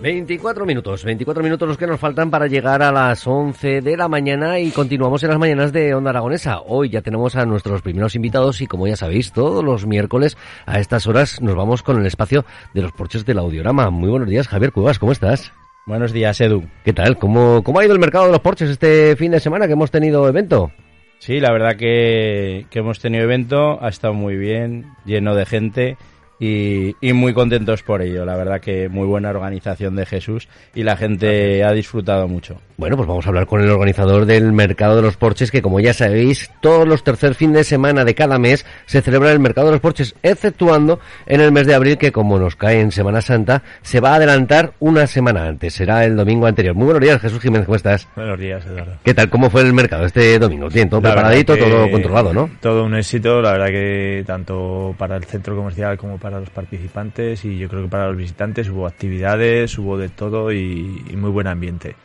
24 minutos, 24 minutos los que nos faltan para llegar a las 11 de la mañana y continuamos en las mañanas de Onda Aragonesa. Hoy ya tenemos a nuestros primeros invitados y como ya sabéis, todos los miércoles a estas horas nos vamos con el espacio de los porches del audiorama. Muy buenos días, Javier Cuevas, ¿cómo estás? Buenos días, Edu. ¿Qué tal? ¿Cómo, ¿Cómo ha ido el mercado de los porches este fin de semana que hemos tenido evento? Sí, la verdad que, que hemos tenido evento, ha estado muy bien, lleno de gente y, muy contentos por ello. La verdad que muy buena organización de Jesús y la gente ha disfrutado mucho. Bueno, pues vamos a hablar con el organizador del Mercado de los Porches, que como ya sabéis, todos los tercer fin de semana de cada mes se celebra el Mercado de los Porches, exceptuando en el mes de abril, que como nos cae en Semana Santa, se va a adelantar una semana antes, será el domingo anterior. Muy buenos días, Jesús Jiménez, ¿cómo estás? Buenos días, Eduardo. ¿Qué tal? ¿Cómo fue el mercado este domingo? Bien, todo preparadito, todo controlado, ¿no? Todo un éxito, la verdad que tanto para el centro comercial como para los participantes y yo creo que para los visitantes hubo actividades, hubo de todo y, muy buen ambiente.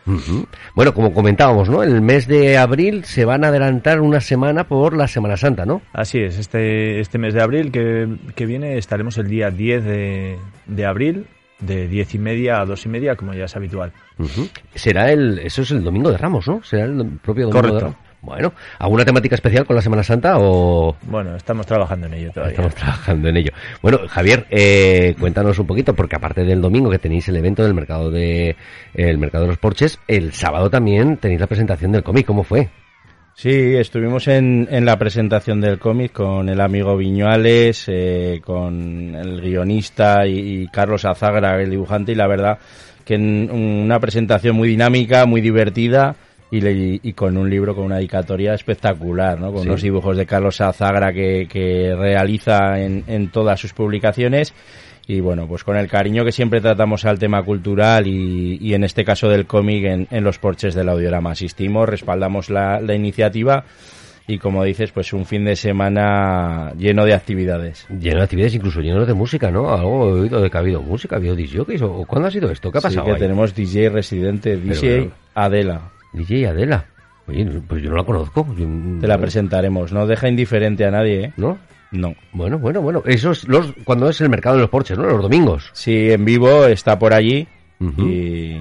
Bueno, como comentábamos, ¿no? El mes de abril se van a adelantar una semana por la Semana Santa, ¿no? Así es, este, este mes de abril que, que viene estaremos el día 10 de, de abril de 10 y media a 2 y media, como ya es habitual. Será el, eso es el domingo de Ramos, ¿no? Será el propio domingo Correcto. de Ramos. Bueno, ¿alguna temática especial con la Semana Santa o...? Bueno, estamos trabajando en ello todavía. Estamos trabajando en ello. Bueno, Javier, eh, cuéntanos un poquito, porque aparte del domingo que tenéis el evento del mercado de, el mercado de los porches, el sábado también tenéis la presentación del cómic. ¿Cómo fue? Sí, estuvimos en, en la presentación del cómic con el amigo Viñuales, eh, con el guionista y, y Carlos Azagra, el dibujante, y la verdad que en una presentación muy dinámica, muy divertida, y, con un libro con una dedicatoria espectacular, ¿no? con los dibujos de Carlos Azagra que, que realiza en, en, todas sus publicaciones y bueno, pues con el cariño que siempre tratamos al tema cultural y, y en este caso del cómic en, en, los porches del audiorama. Asistimos, respaldamos la, la iniciativa y como dices, pues un fin de semana lleno de actividades. Lleno de actividades, incluso lleno de música, ¿no? Algo he oído de que ha habido música, ha habido DJs, ¿o cuándo ha sido esto? ¿Qué ha pasado? Sí, que tenemos DJ residente, DJ Adela. DJ Adela. Oye, pues yo no la conozco. Te la presentaremos. No deja indiferente a nadie, ¿eh? ¿No? No. Bueno, bueno, bueno. Eso es los, cuando es el mercado de los porches, ¿no? Los domingos. Sí, en vivo está por allí. Y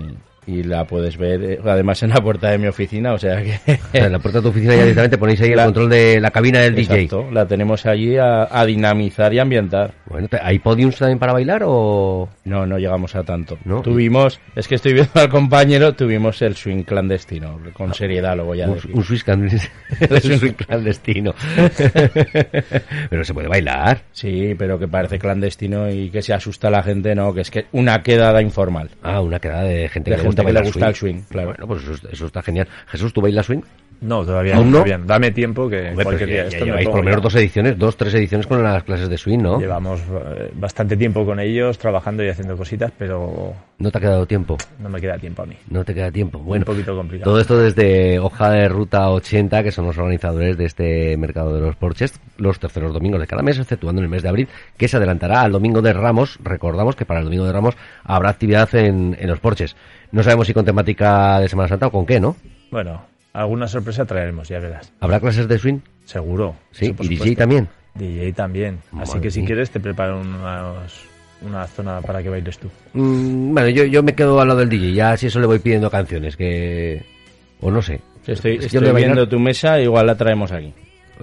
y la puedes ver eh, además en la puerta de mi oficina, o sea que... en la puerta de tu oficina ya directamente ponéis ahí el control de la cabina del exacto, la tenemos allí a, a, dinamizar y ambientar. Bueno, ¿hay podiums también para bailar o...? No, no llegamos a tanto. ¿No? Tuvimos, es que estoy viendo al compañero, tuvimos el swing clandestino, con seriedad lo voy a un, decir. Un swing clandestino. swing clandestino. pero se puede bailar. Sí, pero que parece clandestino y que se asusta a la gente, no, que es que una quedada informal. Ah, una quedada de gente de que gente que le gusta el swing, claro. Bueno, pues eso, eso, está genial. Jesús, ¿tú bailas swing? No, todavía ¿Aún no. Dame tiempo que Hombre, cualquier ya, día. ya Esto lleváis me por lo menos dos ediciones, dos, tres ediciones con las clases de swing, ¿no? Llevamos eh, bastante tiempo con ellos, trabajando y haciendo cositas, pero No te ha quedado tiempo. no me queda tiempo a mí. No te queda tiempo. Bueno, Un poquito complicado. todo esto desde Hoja de Ruta 80, que son los organizadores de este mercado de los porches, los terceros domingos de cada mes, exceptuando en el mes de abril, que se adelantará al domingo de Ramos. Recordamos que para el domingo de Ramos habrá actividad en, en los porches. No sabemos si con temática de Semana Santa o con qué, ¿no? Bueno, alguna sorpresa traeremos, ya verás. ¿Habrá clases de swing? Seguro. Sí, eso por y DJ también. DJ también. Así que si mía. quieres te preparo unos- una zona para que bailes tú. Mm, bueno, yo, yo me quedo al lado del DJ, ya si eso le voy pidiendo canciones, que... O no sé. Estoy, estoy bailar- viendo tu mesa, igual la traemos aquí.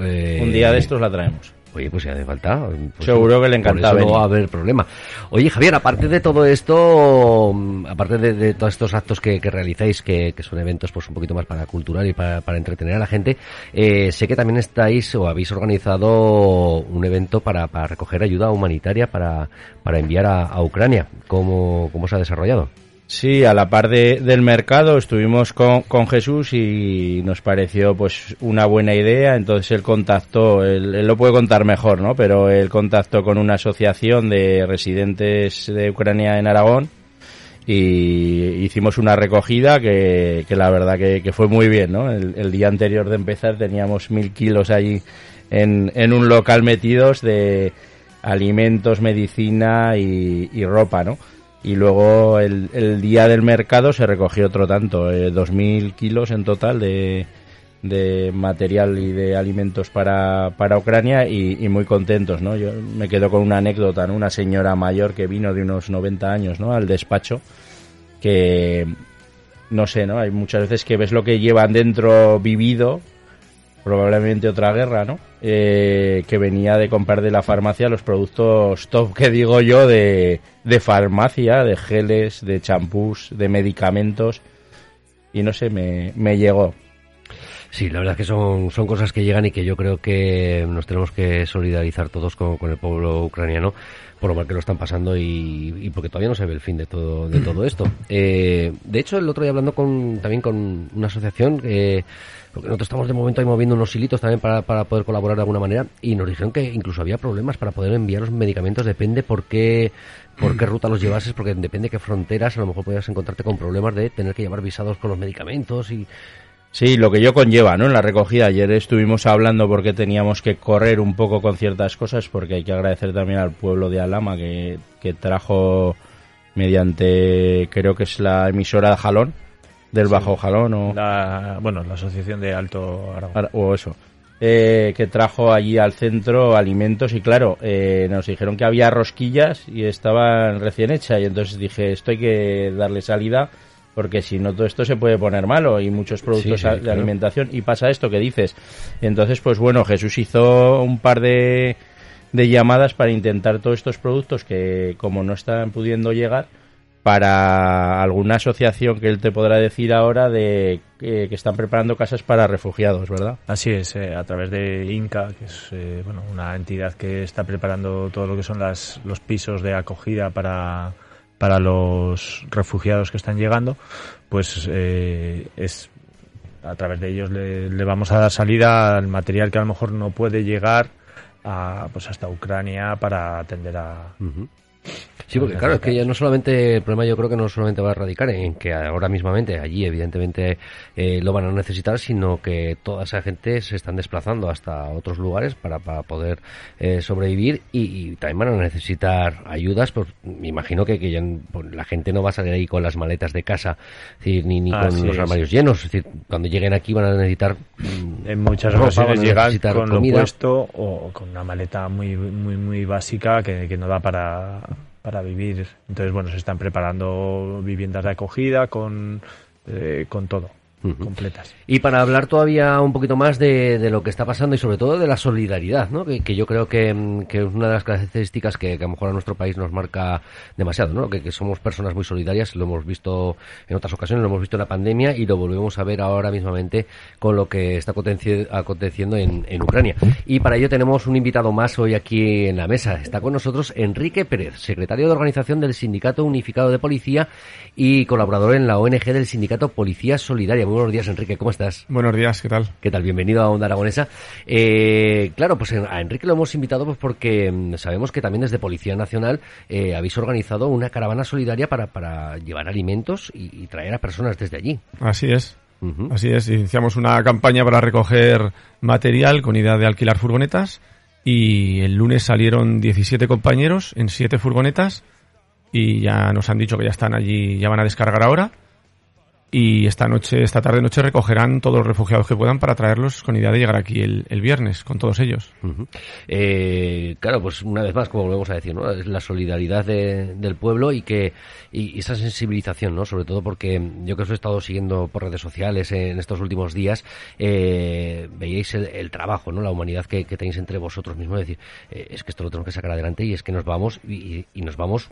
Eh, Un día de estos la traemos. Oye, pues si hace falta. pues Seguro que le por encanta eso No va a haber problema. Oye, Javier, aparte de todo esto, mm, aparte de, de todos estos actos que, que realizáis, que, que son eventos pues un poquito más para cultural y para, para entretener a la gente, eh, sé que también estáis o habéis organizado un evento para, para recoger ayuda humanitaria para, para enviar a, a Ucrania. ¿Cómo, ¿Cómo se ha desarrollado? Sí, a la par de- del mercado estuvimos con, con Jesús y nos pareció pues una buena idea, entonces él contactó, él, lo puede contar mejor, ¿no? Pero él contactó con una asociación de residentes de Ucrania en Aragón y hicimos una recogida que, que la verdad que, fue muy bien, ¿no? El, día anterior de empezar teníamos mil kilos allí en, en un local metidos de alimentos, medicina y ropa, ¿no? Y luego el, día del mercado se recogió otro tanto, eh, 2.000 kilos en total de, de material y de alimentos para, para Ucrania y, y muy contentos, ¿no? Yo me quedo con una anécdota, ¿no? Una señora mayor que vino de unos 90 años, ¿no? Al despacho que no sé, ¿no? Hay muchas veces que ves lo que llevan dentro vivido, probablemente otra guerra, ¿no? Eh, que venía de comprar de la farmacia los productos top, que digo yo, de, de farmacia, de geles, de champús, de medicamentos. Y no sé, me, me llegó. Sí, la verdad es que son, son cosas que llegan y que yo creo que nos tenemos que solidarizar todos con, con el pueblo ucraniano por lo mal que lo están pasando y, y, porque todavía no se ve el fin de todo, de todo esto. Eh, de hecho, el otro día hablando con, también con una asociación, eh, nosotros estamos de momento ahí moviendo unos hilitos también para, para poder colaborar de alguna manera. Y nos dijeron que incluso había problemas para poder enviar los medicamentos, depende por qué, por qué ruta los llevases, porque depende qué fronteras, a lo mejor podías encontrarte con problemas de tener que llevar visados con los medicamentos y Sí, lo que yo conlleva, ¿no? En la recogida. Ayer estuvimos hablando porque teníamos que correr un poco con ciertas cosas, porque hay que agradecer también al pueblo de Alama que, que trajo mediante, creo que es la emisora de Jalón, del sí, Bajo Jalón o... La, bueno, la Asociación de Alto Aragón. O eso. Eh, que trajo allí al centro alimentos y claro, eh, nos dijeron que había rosquillas y estaban recién hechas y entonces dije, esto hay que darle salida porque si no todo esto se puede poner malo y muchos productos sí, sí, de claro. alimentación y pasa esto que dices. Entonces, pues bueno, Jesús hizo un par de, de llamadas para intentar todos estos productos que como no están pudiendo llegar para alguna asociación que él te podrá decir ahora de eh, que están preparando casas para refugiados, ¿verdad? Así es, eh, a través de Inca, que es eh, bueno, una entidad que está preparando todo lo que son las, los pisos de acogida para para los refugiados que están llegando, pues eh, es a través de ellos le, le, vamos a dar salida al material que a lo mejor no puede llegar a, pues hasta Ucrania para atender a, uh -huh. Sí, porque claro, es que ya no solamente, el problema yo creo que no solamente va a radicar en que ahora mismamente allí evidentemente eh, lo van a necesitar, sino que toda esa gente se están desplazando hasta otros lugares para, para poder eh, sobrevivir y, y, también van a necesitar ayudas, pues me imagino que, que ya, pues, la gente no va a salir ahí con las maletas de casa, decir, ni, ni con los armarios llenos, es decir, cuando lleguen aquí van a necesitar... En muchas ropa, ocasiones llegan con comida. lo puesto o con una maleta muy, muy, muy básica que, que no da para para vivir. Entonces, bueno, se están preparando viviendas de acogida con, eh, con todo. Uh -huh. completas. Y para hablar todavía un poquito más de, de, lo que está pasando y sobre todo de la solidaridad, ¿no? que, que yo creo que, que, es una de las características que, que, a lo mejor a nuestro país nos marca demasiado, ¿no? que, somos personas muy solidarias, lo hemos visto en otras ocasiones, lo hemos visto en la pandemia y lo volvemos a ver ahora mismamente con lo que está aconteciendo en, en Ucrania. Y para ello tenemos un invitado más hoy aquí en la mesa. Está con nosotros Enrique Pérez, secretario de organización del Sindicato Unificado de Policía y colaborador en la ONG del Sindicato Policía Solidaria. Muy buenos días, Enrique, ¿cómo estás? Buenos días, ¿qué tal? ¿Qué tal? Bienvenido a Onda Aragonesa. Eh, claro, pues a Enrique lo hemos invitado pues porque mm, sabemos que también desde Policía Nacional eh, habéis organizado una caravana solidaria para, para llevar alimentos y, y, traer a personas desde allí. Así es. Uh -huh. Así es, iniciamos una campaña para recoger material con idea de alquilar furgonetas y el lunes salieron 17 compañeros en 7 furgonetas y ya nos han dicho que ya están allí, ya van a descargar ahora y esta noche, esta tarde noche recogerán todos los refugiados que puedan para traerlos con idea de llegar aquí el, viernes con todos ellos. Uh eh, claro, pues una vez más, como volvemos a decir, ¿no? es la solidaridad de, del pueblo y que y esa sensibilización, ¿no? Sobre todo porque yo que os he estado siguiendo por redes sociales en estos últimos días, eh, veíais el, el, trabajo, ¿no? La humanidad que, que tenéis entre vosotros mismos, es decir, eh, es que esto lo tenemos que sacar adelante y es que nos vamos y, y nos vamos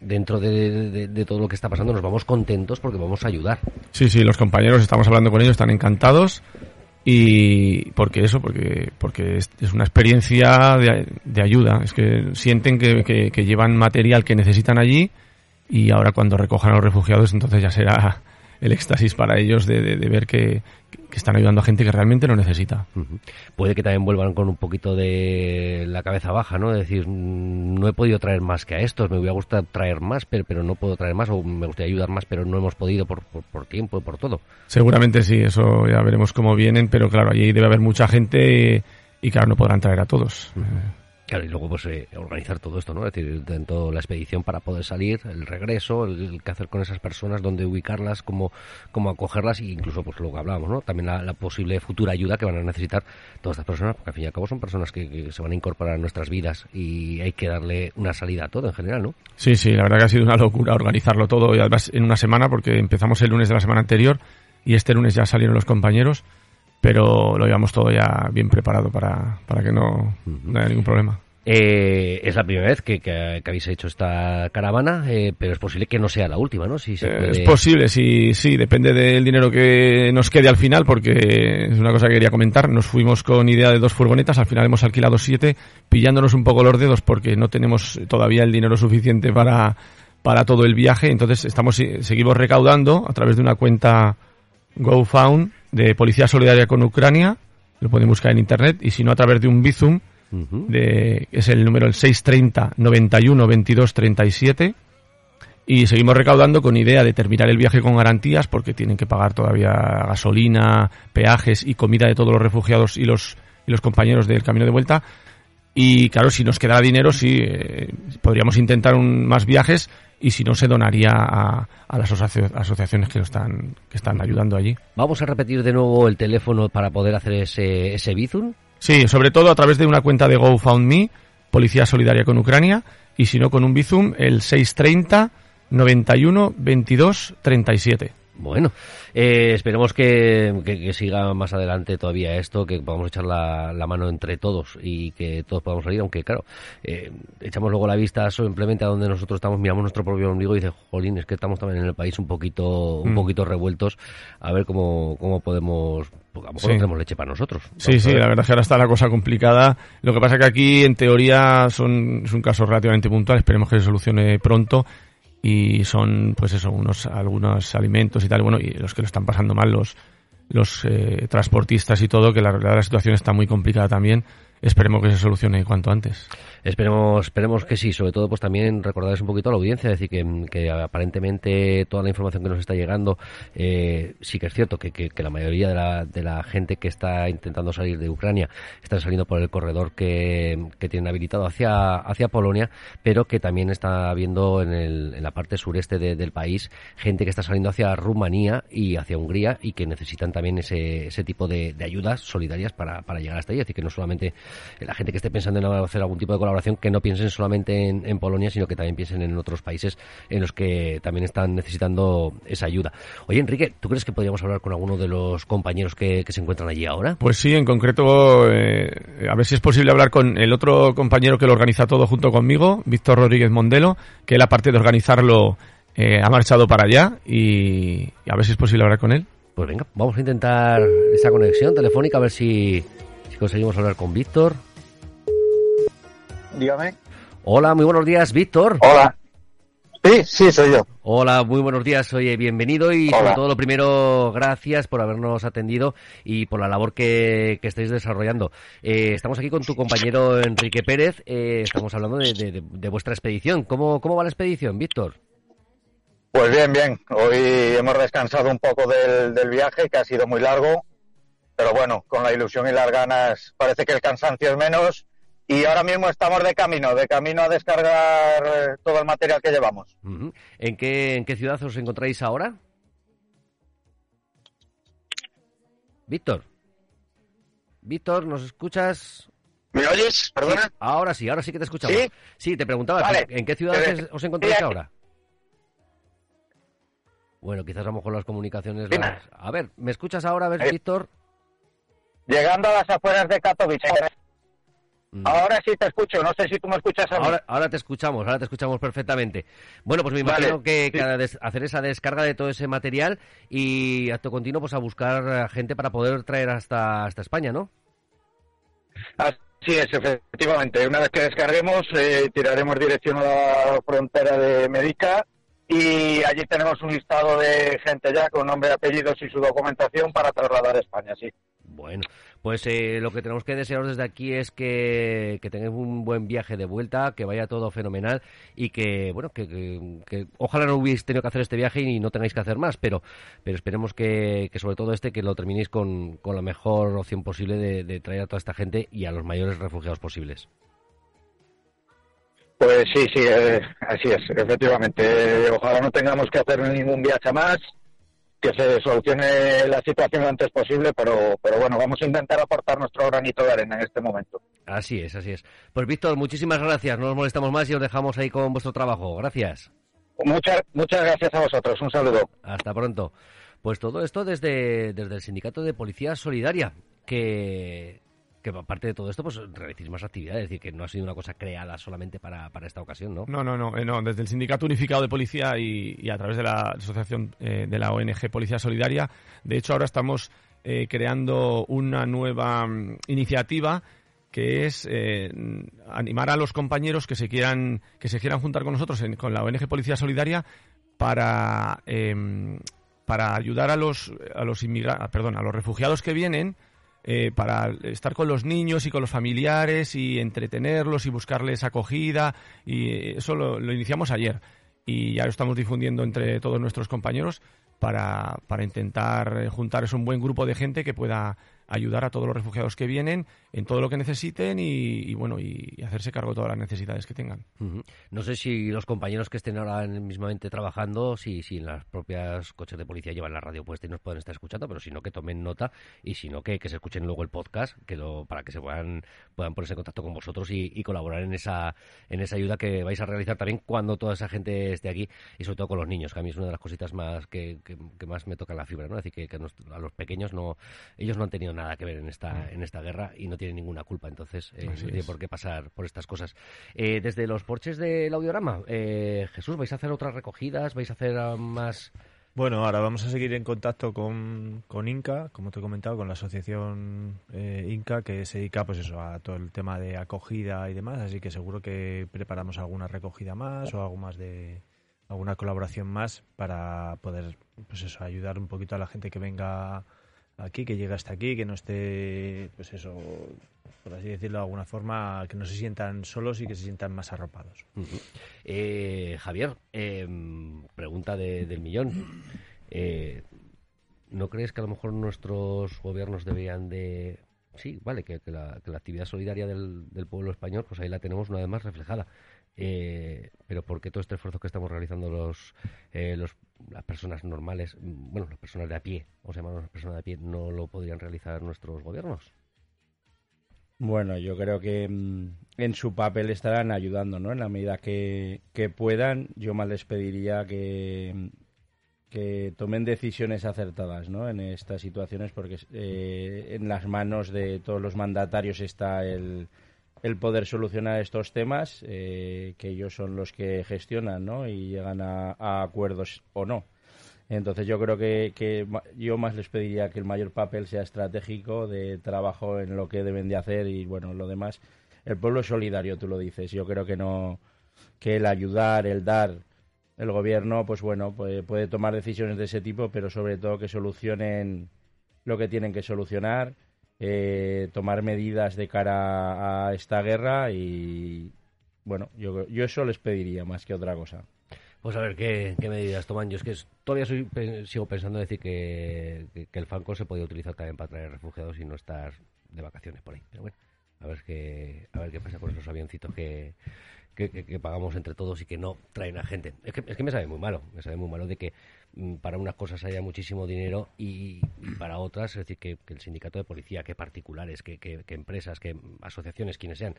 dentro de, de, todo lo que está pasando nos vamos contentos porque vamos a ayudar. Sí, sí, los compañeros estamos hablando con ellos, están encantados y porque eso, porque porque es una experiencia de, de, ayuda, es que sienten que, que, que, llevan material que necesitan allí y ahora cuando recojan a los refugiados entonces ya será el éxtasis para ellos de, de, de ver que, que, están ayudando a gente que realmente lo necesita. Uh -huh. Puede que también vuelvan con un poquito de la cabeza baja, ¿no? Es decir, no he podido traer más que a estos, me hubiera gustado traer más, pero, pero no puedo traer más, o me gustaría ayudar más, pero no hemos podido por, por, por tiempo, por todo. Seguramente sí, eso ya veremos cómo vienen, pero claro, allí debe haber mucha gente y, y claro, no podrán traer a todos. Uh -huh. Claro, y luego pues eh, organizar todo esto, ¿no? Es decir, de la expedición para poder salir, el regreso, el, qué hacer con esas personas, dónde ubicarlas, cómo, cómo acogerlas e incluso pues lo que hablábamos, ¿no? También la, posible futura ayuda que van a necesitar todas estas personas, porque al fin y al cabo son personas que, se van a incorporar a nuestras vidas y hay que darle una salida a todo en general, ¿no? Sí, sí, la verdad que ha sido una locura organizarlo todo y además en una semana porque empezamos el lunes de la semana anterior y este lunes ya salieron los compañeros pero lo llevamos todo ya bien preparado para, para que no, haya ningún problema. Eh, es la primera vez que, habéis hecho esta caravana, eh, pero es posible que no sea la última, ¿no? Si eh, Es posible, sí, sí, depende del dinero que nos quede al final, porque es una cosa que quería comentar. Nos fuimos con idea de dos furgonetas, al final hemos alquilado siete, pillándonos un poco los dedos porque no tenemos todavía el dinero suficiente para, para todo el viaje. Entonces estamos seguimos recaudando a través de una cuenta GoFound de Policía Solidaria con Ucrania, lo pueden buscar en internet, y si no a través de un Bizum, de, es el número el 630 91 22 37 y seguimos recaudando con idea de terminar el viaje con garantías porque tienen que pagar todavía gasolina, peajes y comida de todos los refugiados y los, y los compañeros del camino de vuelta. Y claro, si nos quedara dinero, sí, eh, podríamos intentar un, más viajes y si no se donaría a, las asociaciones que están que están ayudando allí. Vamos a repetir de nuevo el teléfono para poder hacer ese ese Bizum. Sí, sobre todo a través de una cuenta de GoFundMe, Policía Solidaria con Ucrania, y si no con un Bizum el 630 91 22 37. Bueno, eh, esperemos que, siga más adelante todavía esto, que podamos echar la, mano entre todos y que todos podamos salir, aunque claro, eh, echamos luego la vista simplemente a donde nosotros estamos, miramos nuestro propio ombligo y dice, jolín, es que estamos también en el país un poquito, un mm. poquito revueltos, a ver cómo, cómo podemos pues a lo mejor no tenemos leche para nosotros. Sí, sí, la verdad es que ahora está la cosa complicada. Lo que pasa es que aquí, en teoría, son, es un caso relativamente puntual. Esperemos que se solucione pronto y son pues eso unos algunos alimentos y tal. Bueno y los que lo están pasando mal los los eh, transportistas y todo que la la situación está muy complicada también esperemos que se solucione cuanto antes Esperemos, esperemos que sí, sobre todo pues también recordarles un poquito a la audiencia, decir, que, aparentemente toda la información que nos está llegando, eh, sí que es cierto que, que, la mayoría de la, de la gente que está intentando salir de Ucrania está saliendo por el corredor que, que tienen habilitado hacia, hacia Polonia, pero que también está habiendo en, el, en la parte sureste del país gente que está saliendo hacia Rumanía y hacia Hungría y que necesitan también ese, ese tipo de, de ayudas solidarias para, para llegar hasta. Es decir, que no solamente la gente que esté pensando en hacer algún tipo de colaboración que no piensen solamente en, Polonia, sino que también piensen en otros países en los que también están necesitando esa ayuda. Oye, Enrique, ¿tú crees que podríamos hablar con alguno de los compañeros que, se encuentran allí ahora? Pues sí, en concreto, eh, a ver si es posible hablar con el otro compañero que lo organiza todo junto conmigo, Víctor Rodríguez Mondelo, que él, aparte de organizarlo, eh, ha marchado para allá y, a ver si es posible hablar con él. Pues venga, vamos a intentar esa conexión telefónica, a ver si, si conseguimos hablar con Víctor. Dígame. Hola, muy buenos días, Víctor. Hola. Sí, sí, soy yo. Hola, muy buenos días, oye, bienvenido y sobre todo lo primero, gracias por habernos atendido y por la labor que, que estáis desarrollando. Eh, estamos aquí con tu compañero Enrique Pérez, eh, estamos hablando de, vuestra expedición. ¿Cómo, ¿Cómo va la expedición, Víctor? Pues bien, bien. Hoy hemos descansado un poco del, del viaje, que ha sido muy largo, pero bueno, con la ilusión y las ganas parece que el cansancio es menos y ahora mismo estamos de camino, de camino a descargar eh, todo el material que llevamos. ¿En qué, ¿En qué ciudad os encontráis ahora? Víctor. Víctor, ¿nos escuchas? ¿Me oyes? ¿Perdona? ahora sí, ahora sí que te escuchamos. Sí, te preguntaba, ¿en qué ciudad os encontráis ahora? Bueno, quizás a lo mejor las comunicaciones... A ver, ¿me escuchas ahora, a ver, eh. Víctor? Llegando a las afueras de Katowice. Mm. Ahora sí te escucho, no sé si tú me escuchas a mí. Ahora, te escuchamos, ahora te escuchamos perfectamente. Bueno, pues me imagino que, hacer esa descarga de todo ese material y acto continuo pues a buscar gente para poder traer hasta, hasta España, ¿no? Así es, efectivamente. Una vez que descarguemos, eh, tiraremos dirección a la frontera de Medica y allí tenemos un listado de gente ya con nombre, apellidos y su documentación para trasladar a España, sí. Bueno, pues eh, lo que tenemos que desearos desde aquí es que, que, tengáis un buen viaje de vuelta, que vaya todo fenomenal y que, bueno, que, ojalá no hubierais tenido que hacer este viaje y no tengáis que hacer más, pero, pero esperemos que, sobre todo este, que lo terminéis con, con la mejor opción posible de, de traer a toda esta gente y a los mayores refugiados posibles. Pues sí, sí, eh, así es, efectivamente. Ojalá no tengamos que hacer ningún viaje más, que se solucione la situación lo antes posible, pero, pero bueno, vamos a intentar aportar nuestro granito de arena en este momento. Así es, así es. Pues Víctor, muchísimas gracias, no nos molestamos más y os dejamos ahí con vuestro trabajo. Gracias. Muchas, muchas gracias a vosotros, un saludo. Hasta pronto. Pues todo esto desde, desde el Sindicato de Policía Solidaria, que, que aparte de todo esto, pues realicéis más actividades, es decir, que no ha sido una cosa creada solamente para, para esta ocasión, ¿no? No, no, no, eh, no, desde el Sindicato Unificado de Policía y, a través de la asociación eh, de la ONG Policía Solidaria, de hecho ahora estamos eh, creando una nueva mm, iniciativa que es animar a los compañeros que se quieran que se quieran juntar con nosotros con la ONG Policía Solidaria para em, para ayudar a los a los inmigrantes, perdón, a los refugiados que vienen eh, para estar con los niños y con los familiares y entretenerlos y buscarles acogida. Y eso lo, lo iniciamos ayer. Y ya lo estamos difundiendo entre todos nuestros compañeros para, para intentar juntar es un buen grupo de gente que pueda ayudar a todos los refugiados que vienen en todo lo que necesiten y, bueno y, hacerse cargo de todas las necesidades que tengan. No sé si los compañeros que estén ahora mismamente trabajando, si, si en las propias coches de policía llevan la radio puesta y nos pueden estar escuchando, pero si no que tomen nota y si no que, que se escuchen luego el podcast que lo, para que se puedan, puedan ponerse en contacto con vosotros y, colaborar en esa, en esa ayuda que vais a realizar también cuando toda esa gente esté aquí y sobre todo con los niños, que a mí es una de las cositas más que, que, más me toca la fibra, ¿no? Es decir, que, a los pequeños no, ellos no han tenido nada que ver en esta, mm. en esta guerra y no tienen ninguna culpa, entonces eh, no tiene por qué pasar por estas cosas. Eh, desde los porches del audiorama, eh, Jesús, ¿vais a hacer otras recogidas? ¿Vais a hacer ah, más...? Bueno, ahora vamos a seguir en contacto con, con Inca, como te he comentado, con la asociación Inca, que se dedica pues eso, a todo el tema de acogida y demás, así que seguro que preparamos alguna recogida más o algo más de alguna colaboración más para poder pues eso, ayudar un poquito a la gente que venga aquí, que llegue hasta aquí, que no esté, pues eso, por así decirlo de alguna forma, que no se sientan solos y que se sientan más arropados. Eh, Javier, em, pregunta del millón. Eh, ¿No crees que a lo mejor nuestros gobiernos deberían de sí, vale, que, la, actividad solidaria del, pueblo español, pues ahí la tenemos una vez más reflejada. Eh, pero ¿por qué todo este esfuerzo que estamos realizando los, eh, los, las personas normales, bueno, las personas de a pie, o sea, las personas de a pie, no lo podrían realizar nuestros gobiernos? Bueno, yo creo que mm, en su papel estarán ayudando, ¿no? En la medida que, que puedan, yo más les pediría que que tomen decisiones acertadas ¿no? en estas situaciones porque eh, en las manos de todos los mandatarios está el, el poder solucionar estos temas, eh, que ellos son los que gestionan ¿no? y llegan a, acuerdos o no. Entonces yo creo que, que, yo más les pediría que el mayor papel sea estratégico de trabajo en lo que deben de hacer y bueno, lo demás. El pueblo es solidario, tú lo dices. Yo creo que no, que el ayudar, el dar, el gobierno, pues bueno, puede, puede tomar decisiones de ese tipo, pero sobre todo que solucionen lo que tienen que solucionar, eh, tomar medidas de cara a esta guerra y bueno, yo, yo eso les pediría más que otra cosa. Pues a ver qué, medidas toman. Yo es que todavía sigo pensando en decir que, que, el Fanco se podía utilizar también para traer refugiados y no estar de vacaciones por ahí. Pero bueno, a ver qué, a ver qué pasa con esos avioncitos que, que, pagamos entre todos y que no traen a gente. Es que, es que me sabe muy malo, me sabe muy malo de que para unas cosas haya muchísimo dinero y, para otras, es decir, que, el sindicato de policía, que particulares, que, que, empresas, que asociaciones, quienes sean,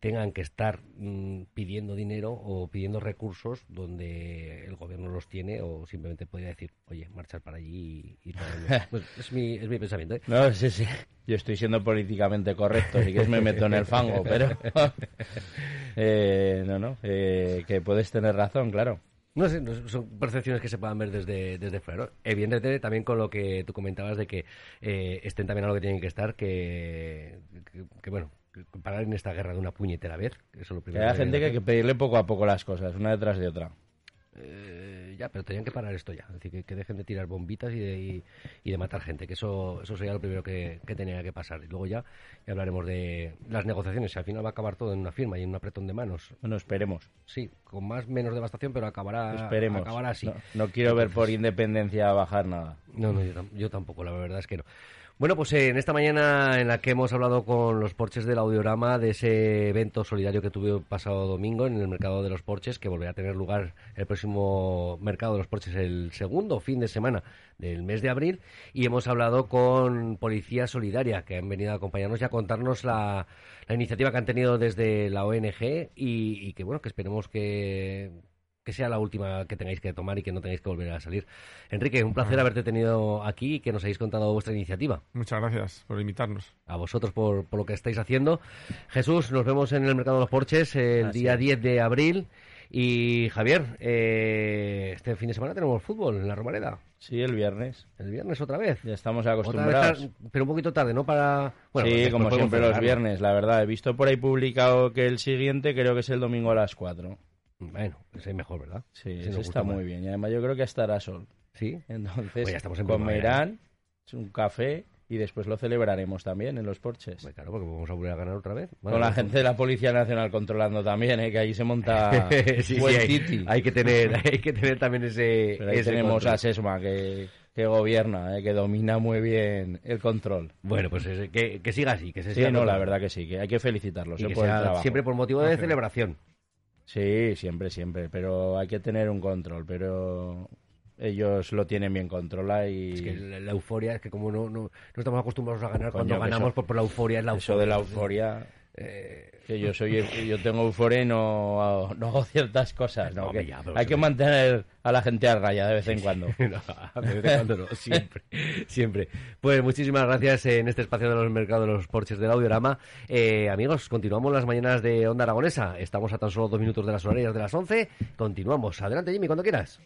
tengan que estar mm, pidiendo dinero o pidiendo recursos donde el gobierno los tiene o simplemente podría decir, oye, marchar para allí y, pues es, mi, es mi pensamiento. ¿eh? No, sí, sí. Yo estoy siendo políticamente correcto, y que me meto en el fango, pero... eh, no, no, eh, que puedes tener razón, claro. No sé, son percepciones que se puedan ver desde, desde fuera. Evidentemente, también con lo que tú comentabas de que eh, estén también a lo que tienen que estar, que, que, bueno, parar en esta guerra de una puñetera vez. Eso lo primero que hay gente que hay que pedirle poco a poco las cosas, una detrás de otra. Eh, ya, pero tenían que parar esto ya. Es decir, que, dejen de tirar bombitas y de, y, de, matar gente, que eso, eso sería lo primero que, tenía que pasar. Y luego ya, hablaremos de las negociaciones. al final va a acabar todo en una firma y en un apretón de manos. Bueno, esperemos. Sí, con más menos devastación, pero acabará, esperemos. acabará así. No, quiero ver por independencia bajar nada. No, no, yo, tampoco, la verdad es que no. Bueno, pues eh, en esta mañana en la que hemos hablado con los porches del Audiorama de ese evento solidario que tuve pasado domingo en el Mercado de los Porches, que volverá a tener lugar el próximo Mercado de los Porches el segundo fin de semana del mes de abril, y hemos hablado con Policía Solidaria, que han venido a acompañarnos y a contarnos la, iniciativa que han tenido desde la ONG y, y que bueno, que esperemos que que sea la última que tengáis que tomar y que no tengáis que volver a salir. Enrique, un placer haberte tenido aquí y que nos hayáis contado vuestra iniciativa. Muchas gracias por invitarnos. A vosotros por, por lo que estáis haciendo. Jesús, nos vemos en el Mercado de los Porches el día es. 10 de abril. Y Javier, eh, este fin de semana tenemos fútbol en la Romareda. Sí, el viernes. El viernes otra vez. Ya estamos Otra vez acostumbrados. tar- pero un poquito tarde, ¿no? Para. Bueno, sí, pues como siempre los viernes, la verdad. He visto por ahí publicado que el siguiente creo que es el domingo a las 4. Bueno, ese es mejor, ¿verdad? Sí, Ese ese está muy bien. Y además yo creo que estará sol. Sí. Entonces Pues ya estamos en comerán un café y después lo celebraremos también en los porches. Pues claro, porque vamos a volver a ganar otra vez. Con la gente de la Policía Nacional controlando también, ¿eh? que ahí se monta Sí, buen sí, hay, hay que tener, hay que tener también ese. Pero ahí ese tenemos control. a Sesma que, que gobierna, ¿eh? que domina muy bien el control. Bueno, pues ese- que, que siga así, que se Sí, no, la verdad que sí, que hay que felicitarlos ¿eh? que por sea siempre por motivo de celebración. Sí, siempre, siempre, pero hay que tener un control, pero ellos lo tienen bien controlado y Es que la, la euforia, es que como no, no, no estamos acostumbrados a ganar, Coño, cuando ganamos eso- por, por la euforia es la eso euforia. de la euforia, Eh, que yo soy, yo tengo euforia y no, no hago ciertas cosas, ¿no? No, hombre, Que ya, pero hay que mantener a la gente a raya de vez en cuando. no, de vez en cuando no, siempre, siempre. Pues muchísimas gracias en este espacio de los mercados de los porches del audiorama. Eh, amigos, continuamos las mañanas de Onda Aragonesa. Estamos a tan solo dos minutos de las horarias de las 11. Continuamos. Adelante, Jimmy, cuando quieras.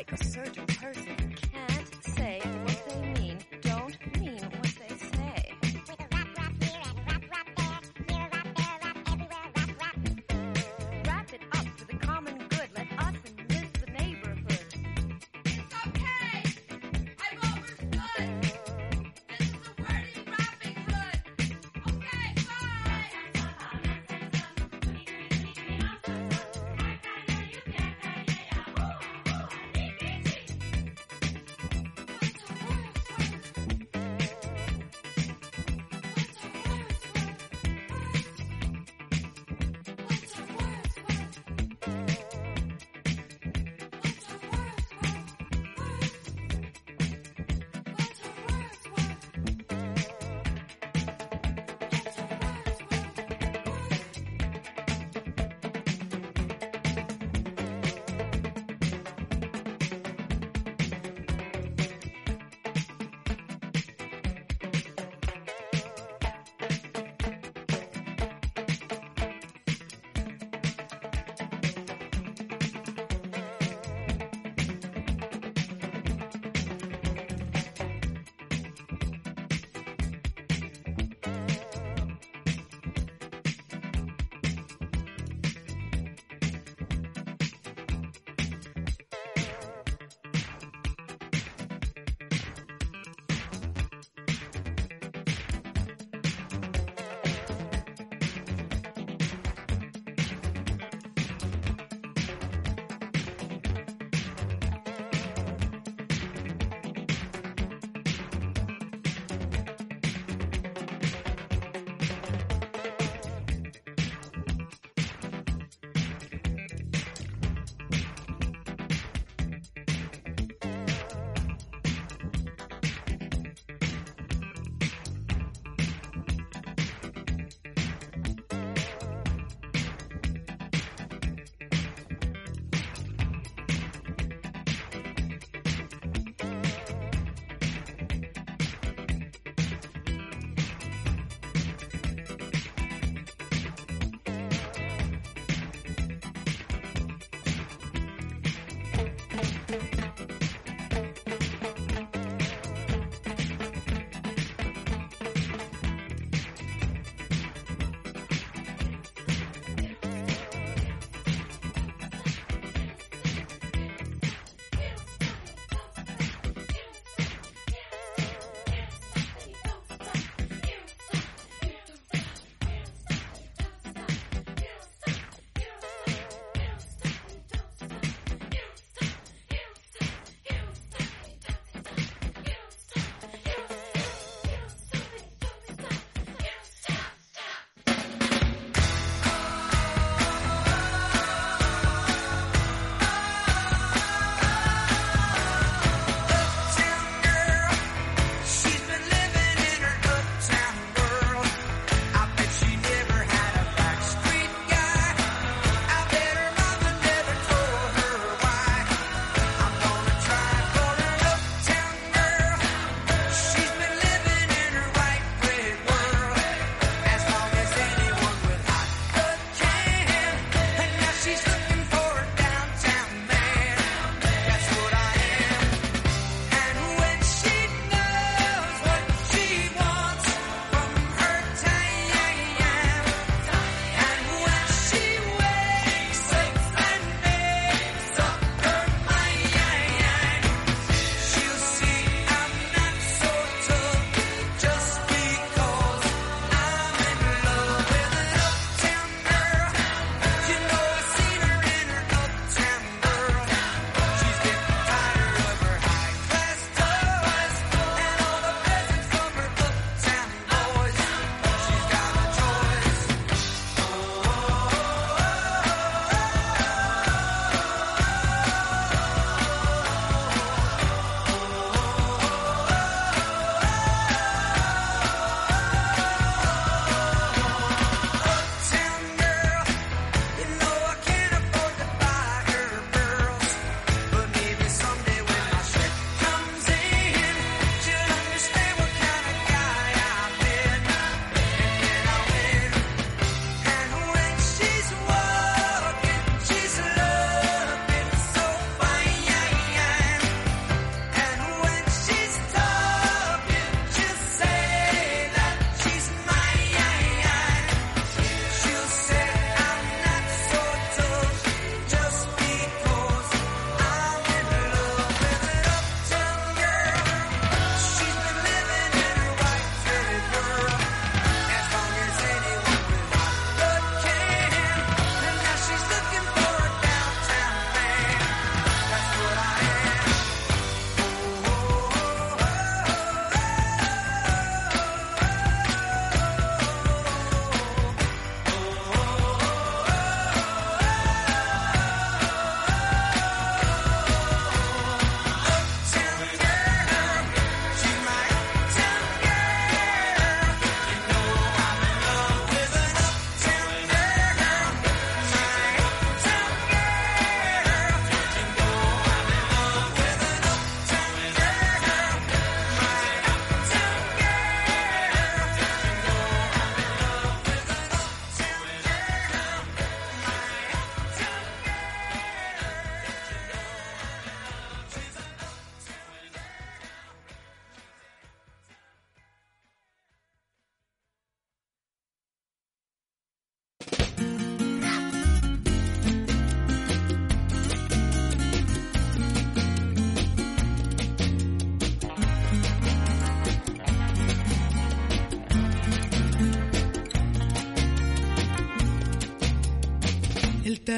Like a certain person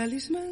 talismán